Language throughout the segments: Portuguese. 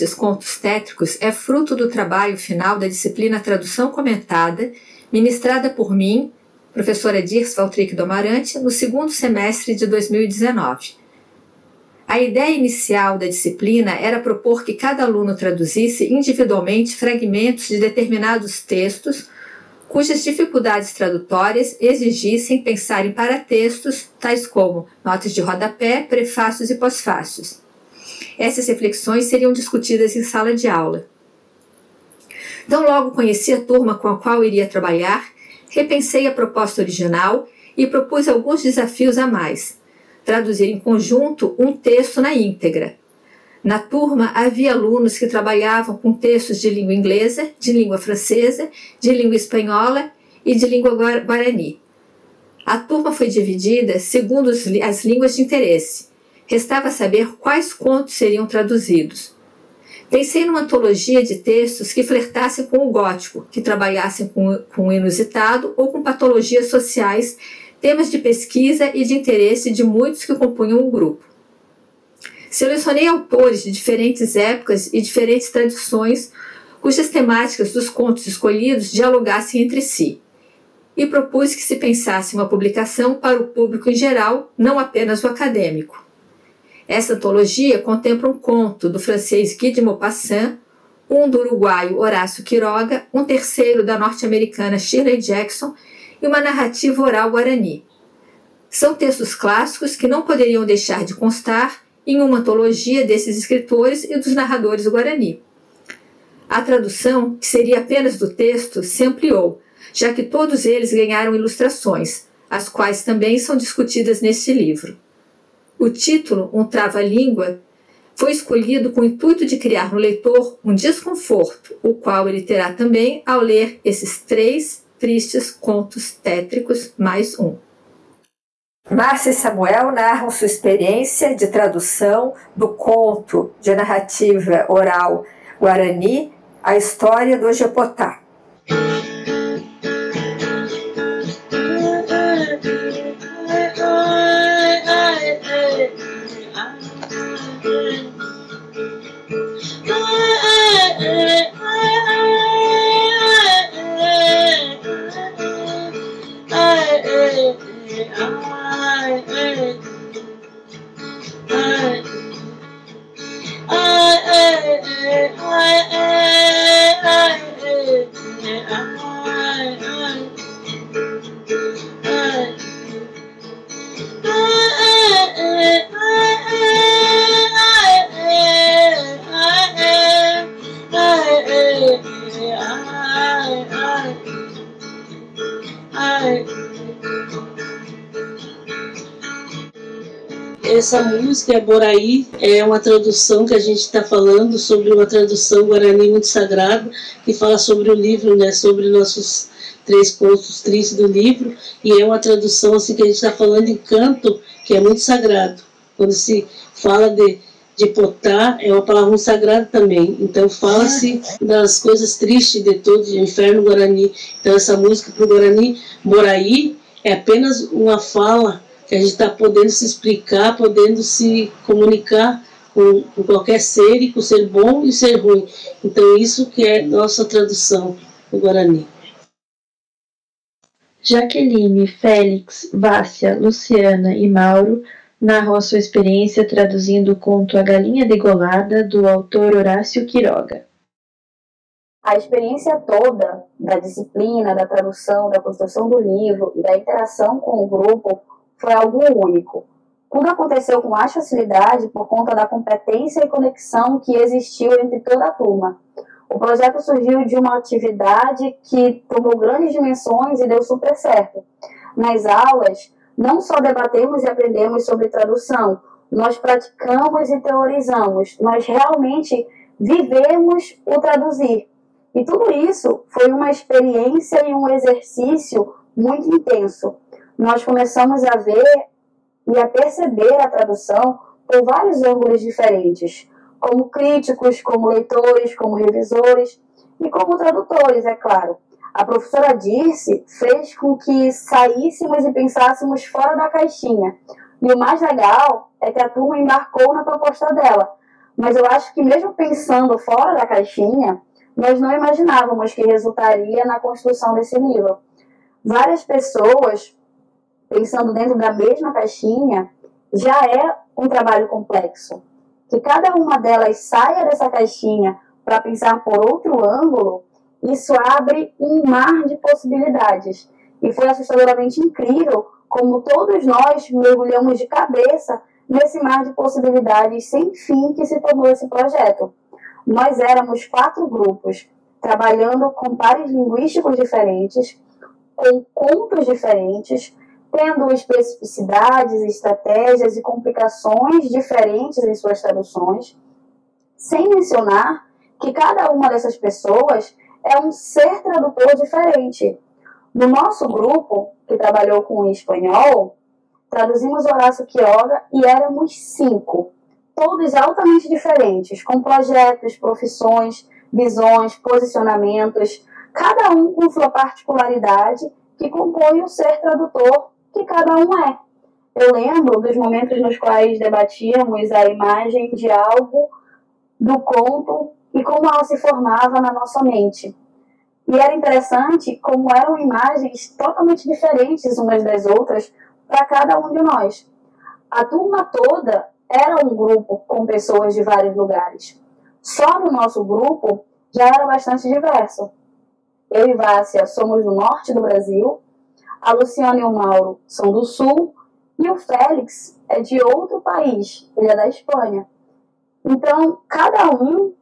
Tristes Contos Tétricos é fruto do trabalho final da disciplina Tradução Comentada, ministrada por mim, professora Dirce Valtric do Amarante, no segundo semestre de 2019. A ideia inicial da disciplina era propor que cada aluno traduzisse individualmente fragmentos de determinados textos cujas dificuldades tradutórias exigissem pensar em paratextos, tais como notas de rodapé, prefácios e pós-fácios. Essas reflexões seriam discutidas em sala de aula. Então, logo conheci a turma com a qual iria trabalhar, repensei a proposta original e propus alguns desafios a mais. Traduzir em conjunto um texto na íntegra. Na turma havia alunos que trabalhavam com textos de língua inglesa, de língua francesa, de língua espanhola e de língua guarani. A turma foi dividida segundo as línguas de interesse. Restava saber quais contos seriam traduzidos. Pensei numa antologia de textos que flertassem com o gótico, que trabalhassem com, com o inusitado ou com patologias sociais, temas de pesquisa e de interesse de muitos que compunham o grupo. Selecionei autores de diferentes épocas e diferentes tradições cujas temáticas dos contos escolhidos dialogassem entre si, e propus que se pensasse uma publicação para o público em geral, não apenas o acadêmico. Essa antologia contempla um conto do francês Guy de Maupassant, um do uruguaio Horácio Quiroga, um terceiro da norte-americana Shirley Jackson e uma narrativa oral guarani. São textos clássicos que não poderiam deixar de constar em uma antologia desses escritores e dos narradores do Guarani. A tradução, que seria apenas do texto, se ampliou, já que todos eles ganharam ilustrações, as quais também são discutidas neste livro. O título, Um Trava-Língua, foi escolhido com o intuito de criar no leitor um desconforto, o qual ele terá também ao ler esses três tristes contos tétricos mais um. Márcia e Samuel narram sua experiência de tradução do conto de narrativa oral Guarani, A História do Jepotá. Essa música Boraí, é uma tradução que a gente está falando sobre uma tradução guarani muito sagrada, que fala sobre o livro, né, sobre nossos três pontos tristes do livro, e é uma tradução assim que a gente está falando em canto, que é muito sagrado. Quando se fala de, de potá, é uma palavra muito sagrada também. Então fala-se das coisas tristes de todo o inferno guarani. Então essa música para o Guarani, Boraí, é apenas uma fala que a gente está podendo se explicar, podendo se comunicar com, com, qualquer ser e com o ser bom e o ser ruim. Então isso que é nossa tradução do Guarani. Jaqueline, Félix, Vássia, Luciana e Mauro narram a sua experiência traduzindo o conto A Galinha Degolada, do autor Horácio Quiroga. A experiência toda da disciplina, da tradução, da construção do livro e da interação com o grupo foi algo único. Tudo aconteceu com mais facilidade por conta da competência e conexão que existiu entre toda a turma. O projeto surgiu de uma atividade que tomou grandes dimensões e deu super certo. Nas aulas, não só debatemos e aprendemos sobre tradução, nós praticamos e teorizamos, nós realmente vivemos o traduzir. E tudo isso foi uma experiência e um exercício muito intenso nós começamos a ver e a perceber a tradução por vários ângulos diferentes, como críticos, como leitores, como revisores e como tradutores, é claro. A professora Dirce fez com que saíssemos e pensássemos fora da caixinha. E o mais legal é que a turma embarcou na proposta dela. Mas eu acho que mesmo pensando fora da caixinha, nós não imaginávamos que resultaria na construção desse livro. Várias pessoas, pensando dentro da mesma caixinha, já é um trabalho complexo. Que cada uma delas saia dessa caixinha para pensar por outro ângulo, isso abre um mar de possibilidades. E foi assustadoramente incrível como todos nós mergulhamos de cabeça nesse mar de possibilidades sem fim que se tornou esse projeto. Nós éramos quatro grupos, trabalhando com pares linguísticos diferentes, com contos diferentes, tendo especificidades, estratégias e complicações diferentes em suas traduções, sem mencionar que cada uma dessas pessoas é um ser tradutor diferente. No nosso grupo, que trabalhou com o espanhol, traduzimos Horácio Quiroga e éramos cinco, todos altamente diferentes, com projetos, profissões, visões, posicionamentos, cada um com sua particularidade que compõe o ser tradutor que cada um é. Eu lembro dos momentos nos quais debatíamos a imagem de algo do conto e como ela se formava na nossa mente. E era interessante como eram imagens totalmente diferentes umas das outras para cada um de nós. A turma toda era um grupo com pessoas de vários lugares. Só no nosso grupo já era bastante diverso. Eu e Vácia somos do norte do Brasil, a Luciana e o Mauro são do sul e o Félix é de outro país, ele é da Espanha. Então, cada um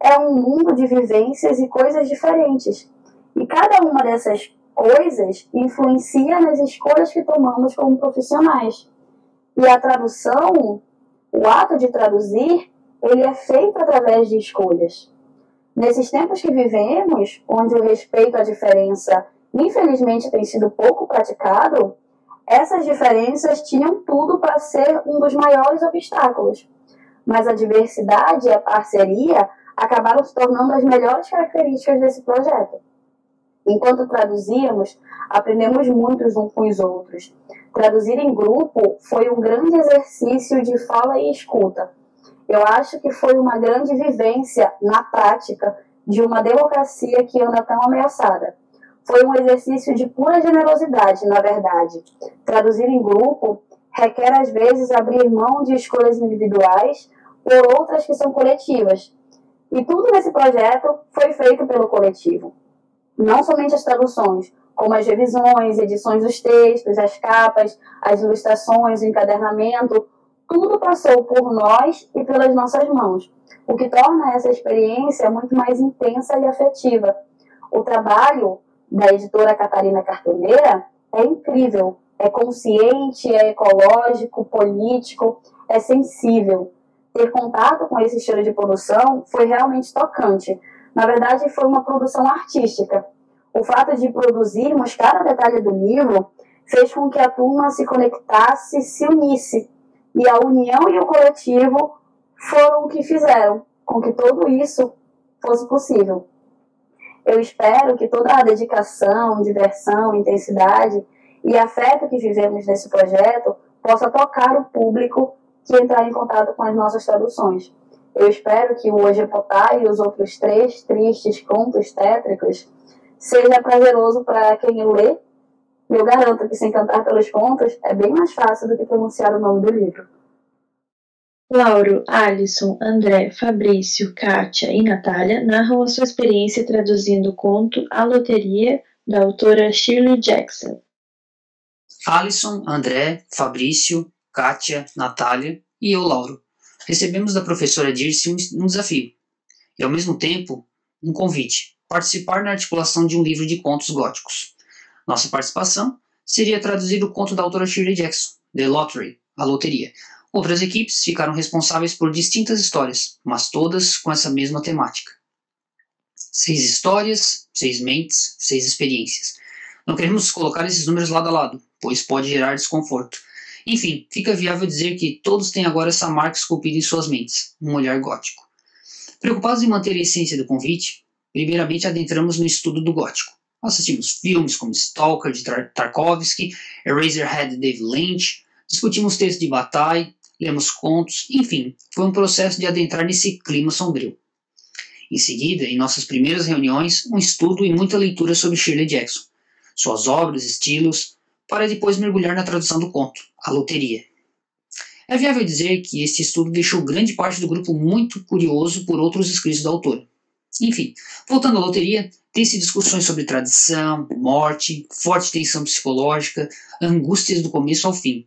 é um mundo de vivências e coisas diferentes. E cada uma dessas coisas influencia nas escolhas que tomamos como profissionais. E a tradução, o ato de traduzir, ele é feito através de escolhas. Nesses tempos que vivemos, onde o respeito à diferença infelizmente tem sido pouco praticado, essas diferenças tinham tudo para ser um dos maiores obstáculos. Mas a diversidade e a parceria acabaram se tornando as melhores características desse projeto. Enquanto traduzíamos, aprendemos muito uns com os outros. Traduzir em grupo foi um grande exercício de fala e escuta. Eu acho que foi uma grande vivência, na prática, de uma democracia que anda tão ameaçada. Foi um exercício de pura generosidade, na verdade. Traduzir em grupo requer, às vezes, abrir mão de escolhas individuais por outras que são coletivas, e tudo nesse projeto foi feito pelo coletivo. Não somente as traduções, como as revisões, edições dos textos, as capas, as ilustrações, o encadernamento, tudo passou por nós e pelas nossas mãos, o que torna essa experiência muito mais intensa e afetiva. O trabalho da editora Catarina Cartoneira é incrível, é consciente, é ecológico, político, é sensível ter contato com esse estilo de produção foi realmente tocante. Na verdade, foi uma produção artística. O fato de produzirmos cada detalhe do livro fez com que a turma se conectasse, se unisse. E a união e o coletivo foram o que fizeram com que tudo isso fosse possível. Eu espero que toda a dedicação, diversão, intensidade e afeto que vivemos nesse projeto possa tocar o público que entrar em contato com as nossas traduções. Eu espero que o Hoje Potá e os outros três tristes contos tétricos seja prazeroso para quem lê. E eu garanto que se encantar pelos contos é bem mais fácil do que pronunciar o nome do livro. Lauro, Alisson, André, Fabrício, Kátia e Natália narram a sua experiência traduzindo o conto A Loteria, da autora Shirley Jackson. Alisson, André, Fabrício, Kátia, Natália e eu, Lauro, recebemos da professora Dirce um, desafio e, ao mesmo tempo, um convite: participar na articulação de um livro de contos góticos. Nossa participação seria traduzir o conto da autora Shirley Jackson, The Lottery, A Loteria. Outras equipes ficaram responsáveis por distintas histórias, mas todas com essa mesma temática. Seis histórias, seis mentes, seis experiências. Não queremos colocar esses números lado a lado, pois pode gerar desconforto enfim, fica viável dizer que todos têm agora essa marca esculpida em suas mentes, um olhar gótico. Preocupados em manter a essência do convite, primeiramente adentramos no estudo do gótico. Assistimos filmes como Stalker de Tarkovsky, Eraserhead de David Lynch, discutimos textos de Bataille, lemos contos, enfim, foi um processo de adentrar nesse clima sombrio. Em seguida, em nossas primeiras reuniões, um estudo e muita leitura sobre Shirley Jackson, suas obras, estilos, para depois mergulhar na tradução do conto, A Loteria. É viável dizer que este estudo deixou grande parte do grupo muito curioso por outros escritos da autora. Enfim, voltando à loteria, tem-se discussões sobre tradição, morte, forte tensão psicológica, angústias do começo ao fim.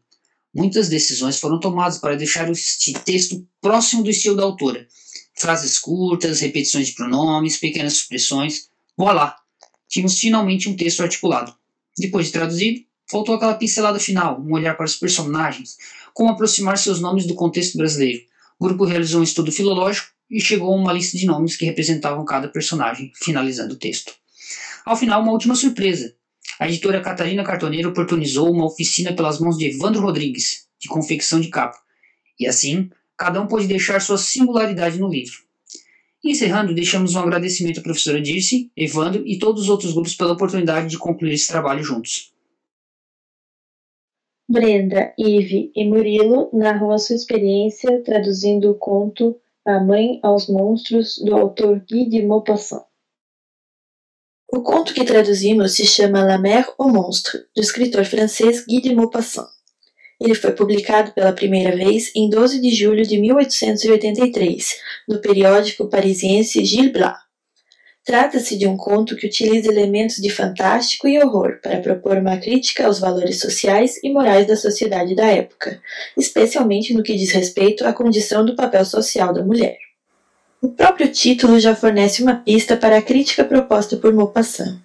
Muitas decisões foram tomadas para deixar este texto próximo do estilo da autora. Frases curtas, repetições de pronomes, pequenas supressões. Voilá! Tínhamos finalmente um texto articulado. Depois de traduzido, faltou aquela pincelada final, um olhar para os personagens, como aproximar seus nomes do contexto brasileiro. O grupo realizou um estudo filológico e chegou a uma lista de nomes que representavam cada personagem, finalizando o texto. Ao final, uma última surpresa. A editora Catarina Cartoneiro oportunizou uma oficina pelas mãos de Evandro Rodrigues, de confecção de capa. E assim, cada um pôde deixar sua singularidade no livro. encerrando, deixamos um agradecimento à professora Dirce, Evandro e todos os outros grupos pela oportunidade de concluir esse trabalho juntos. Brenda, Ive e Murilo narram a sua experiência traduzindo o conto A Mãe aos Monstros, do autor Guy de Maupassant. O conto que traduzimos se chama La Mer au Monstre, do escritor francês Guy de Maupassant. Ele foi publicado pela primeira vez em 12 de julho de 1883, no periódico parisiense Gil Blas. Trata-se de um conto que utiliza elementos de fantástico e horror para propor uma crítica aos valores sociais e morais da sociedade da época, especialmente no que diz respeito à condição do papel social da mulher. O próprio título já fornece uma pista para a crítica proposta por Maupassant.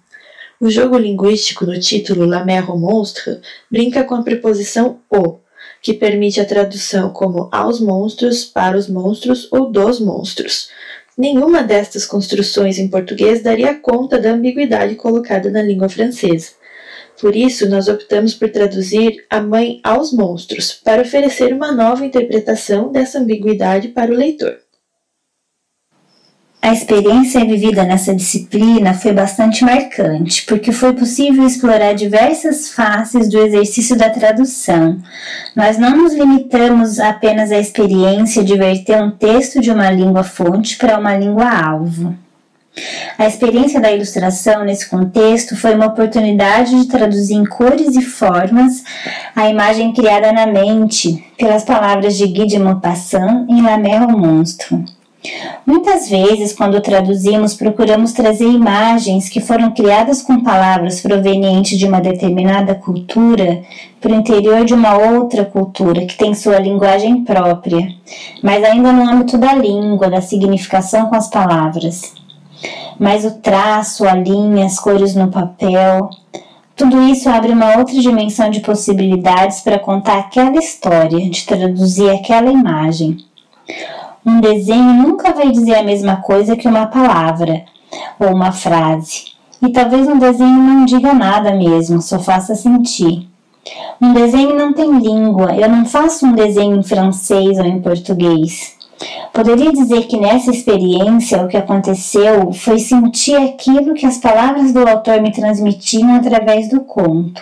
O jogo linguístico no título La Mer au Monstre brinca com a preposição o, que permite a tradução como aos monstros, para os monstros ou dos monstros, Nenhuma destas construções em português daria conta da ambiguidade colocada na língua francesa. Por isso, nós optamos por traduzir a mãe aos monstros, para oferecer uma nova interpretação dessa ambiguidade para o leitor. A experiência vivida nessa disciplina foi bastante marcante, porque foi possível explorar diversas faces do exercício da tradução. Nós não nos limitamos apenas à experiência de verter um texto de uma língua fonte para uma língua alvo. A experiência da ilustração nesse contexto foi uma oportunidade de traduzir em cores e formas a imagem criada na mente pelas palavras de Guy de Maupassant em La Mer au Monstre. Muitas vezes, quando traduzimos, procuramos trazer imagens que foram criadas com palavras provenientes de uma determinada cultura para o interior de uma outra cultura que tem sua linguagem própria, mas ainda no âmbito da língua, da significação com as palavras. Mas o traço, a linha, as cores no papel, tudo isso abre uma outra dimensão de possibilidades para contar aquela história, de traduzir aquela imagem. Um desenho nunca vai dizer a mesma coisa que uma palavra ou uma frase. E talvez um desenho não diga nada mesmo, só faça sentir. Um desenho não tem língua, eu não faço um desenho em francês ou em português. Poderia dizer que nessa experiência o que aconteceu foi sentir aquilo que as palavras do autor me transmitiam através do conto.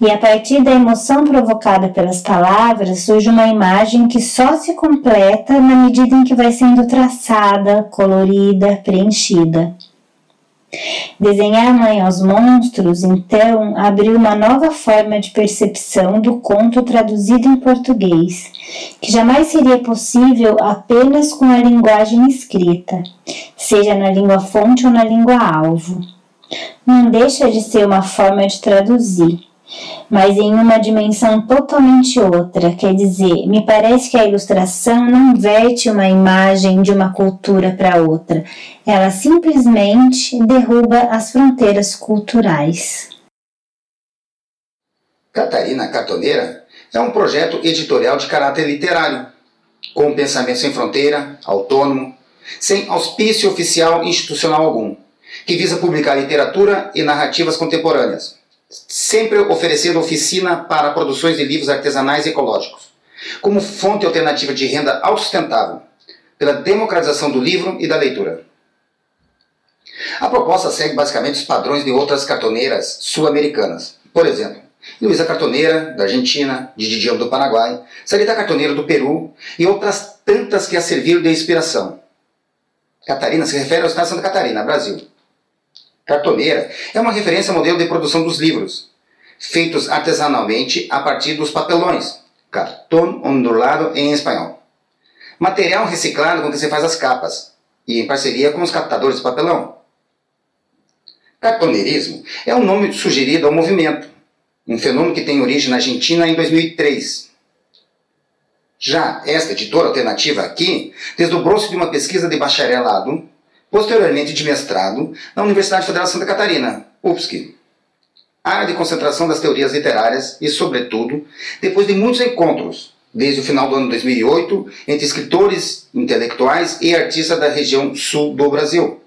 E a partir da emoção provocada pelas palavras surge uma imagem que só se completa na medida em que vai sendo traçada, colorida, preenchida. Desenhar Mãe aos Monstros, então, abriu uma nova forma de percepção do conto traduzido em português, que jamais seria possível apenas com a linguagem escrita, seja na língua fonte ou na língua alvo. Não deixa de ser uma forma de traduzir, mas em uma dimensão totalmente outra. Quer dizer, me parece que a ilustração não verte uma imagem de uma cultura para outra, ela simplesmente derruba as fronteiras culturais. Catarina Cartoneira é um projeto editorial de caráter literário, com pensamento sem fronteira, autônomo, sem auspício oficial institucional algum, que visa publicar literatura e narrativas contemporâneas sempre oferecendo oficina para produções de livros artesanais e ecológicos, como fonte alternativa de renda autossustentável, pela democratização do livro e da leitura. A proposta segue basicamente os padrões de outras cartoneiras sul-americanas. Por exemplo, Luísa Cartoneira, da Argentina, Didi Diabo do Paraguai, Sarita Cartoneira do Peru e outras tantas que a serviram de inspiração. Catarina se refere ao estado de Santa Catarina, Brasil. Cartoneira é uma referência ao modelo de produção dos livros, feitos artesanalmente a partir dos papelões, cartão ondulado em espanhol. Material reciclado com que se faz as capas, e em parceria com os captadores de papelão. Cartoneirismo é o um nome sugerido ao movimento, um fenômeno que tem origem na Argentina em 2003. Já esta editora alternativa aqui desdobrou-se de uma pesquisa de bacharelado, posteriormente de mestrado, na Universidade Federal de Santa Catarina, UFSC. Área de concentração das teorias literárias e, sobretudo, depois de muitos encontros, desde o final do ano 2008, entre escritores, intelectuais e artistas da região sul do Brasil.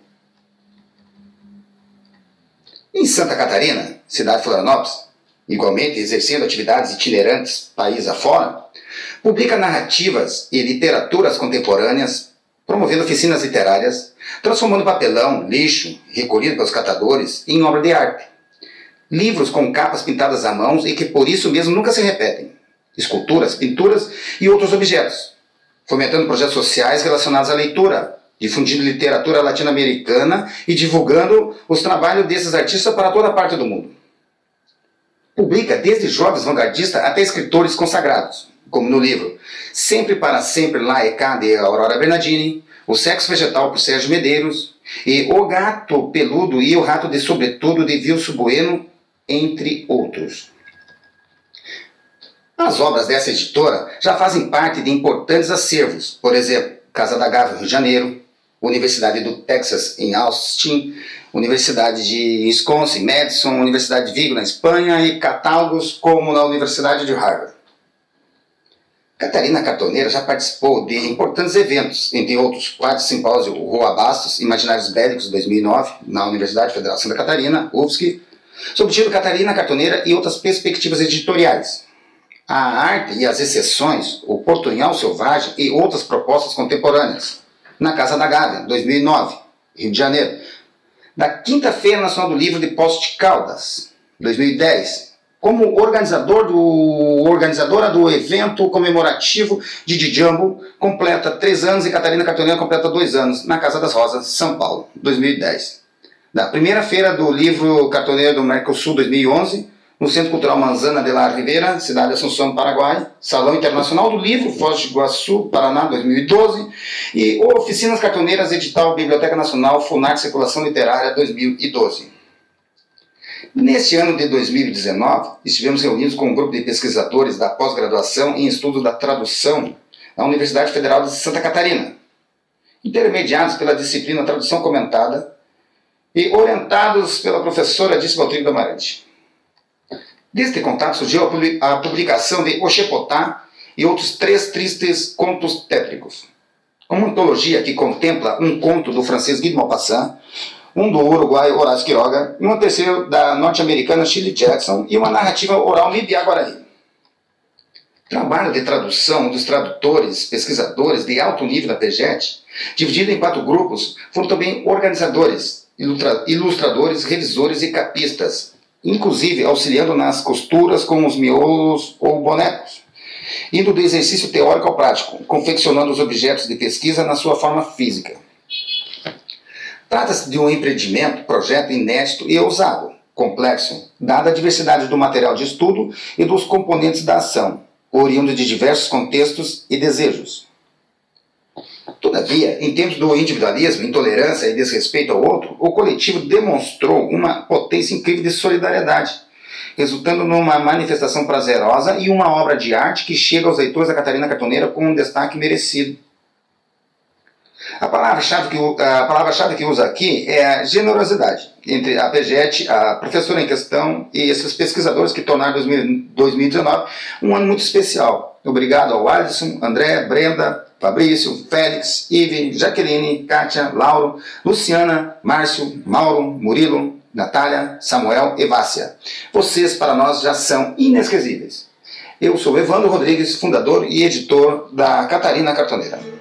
Em Santa Catarina, cidade de Florianópolis, igualmente exercendo atividades itinerantes país afora, publica narrativas e literaturas contemporâneas, promovendo oficinas literárias, transformando papelão, lixo, recolhido pelos catadores, em obra de arte. Livros com capas pintadas à mão e que por isso mesmo nunca se repetem. Esculturas, pinturas e outros objetos. Fomentando projetos sociais relacionados à leitura, difundindo literatura latino-americana e divulgando os trabalhos desses artistas para toda parte do mundo. Publica desde jovens vanguardistas até escritores consagrados, como no livro Sempre para Sempre e Cá de Aurora Bernardini, O Sexo Vegetal por Sérgio Medeiros e O Gato Peludo e o Rato de Sobretudo de Vilso Bueno, entre outros. As obras dessa editora já fazem parte de importantes acervos, por exemplo, Casa da Gávea, Rio de Janeiro, Universidade do Texas em Austin, Universidade de Wisconsin, Madison, Universidade de Vigo na Espanha e catálogos como na Universidade de Harvard. Catarina Cartoneira já participou de importantes eventos, entre outros, quatro simpósio Rua Bastos, Imaginários Bélicos 2009, na Universidade Federal de Santa Catarina, UFSC, sob o título Catarina Cartoneira e outras perspectivas editoriais. A arte e as exceções, o Portunhal Selvagem e outras propostas contemporâneas na Casa da Gávea, 2009, Rio de Janeiro. Da Quinta-feira Nacional do Livro de Poços de Caldas, 2010, como organizador do, organizadora do evento comemorativo de Djambo, completa três anos e Catarina Cartoneira completa dois anos, na Casa das Rosas, São Paulo, 2010. Da primeira feira do livro Cartoneiro do Mercosul 2011, no Centro Cultural Manzana de la Ribeira, cidade de Assunção, Paraguai, Salão Internacional do Livro, Foz do Iguaçu, Paraná, 2012, e Oficinas Cartoneiras, Edital Biblioteca Nacional, FUNAR Circulação Literária, 2012. Neste ano de 2019, estivemos reunidos com um grupo de pesquisadores da pós-graduação em estudo da tradução na Universidade Federal de Santa Catarina, intermediados pela disciplina Tradução Comentada e orientados pela professora Dícia Valtrigo Amarante. Deste contato surgiu a publicação de Oxepotá e outros três tristes contos tétricos. Uma antologia que contempla um conto do francês Guy de Maupassant, um do uruguaio Horácio Quiroga, e um terceiro da norte-americana Shirley Jackson e uma narrativa oral Lidia Guarani. Trabalho de tradução dos tradutores, pesquisadores de alto nível da PEGET, dividido em quatro grupos, foram também organizadores, ilustradores, revisores e capistas, inclusive auxiliando nas costuras com os miolos ou bonecos, indo do exercício teórico ao prático, confeccionando os objetos de pesquisa na sua forma física. Trata-se de um empreendimento, projeto inédito e ousado, complexo, dada a diversidade do material de estudo e dos componentes da ação, oriundo de diversos contextos e desejos. Todavia, em tempos do individualismo, intolerância e desrespeito ao outro, o coletivo demonstrou uma potência incrível de solidariedade, resultando numa manifestação prazerosa e uma obra de arte que chega aos leitores da Catarina Cartoneira com um destaque merecido. A palavra-chave que, a palavra-chave que usa aqui é a generosidade entre a PEGET, a professora em questão e esses pesquisadores que tornaram 2019 um ano muito especial. Obrigado ao Alisson, André, Brenda, Fabrício, Félix, Ive, Jaqueline, Kátia, Lauro, Luciana, Márcio, Mauro, Murilo, Natália, Samuel e Vácia. Vocês, para nós, já são inesquecíveis. Eu sou Evandro Rodrigues, fundador e editor da Catarina Cartoneira.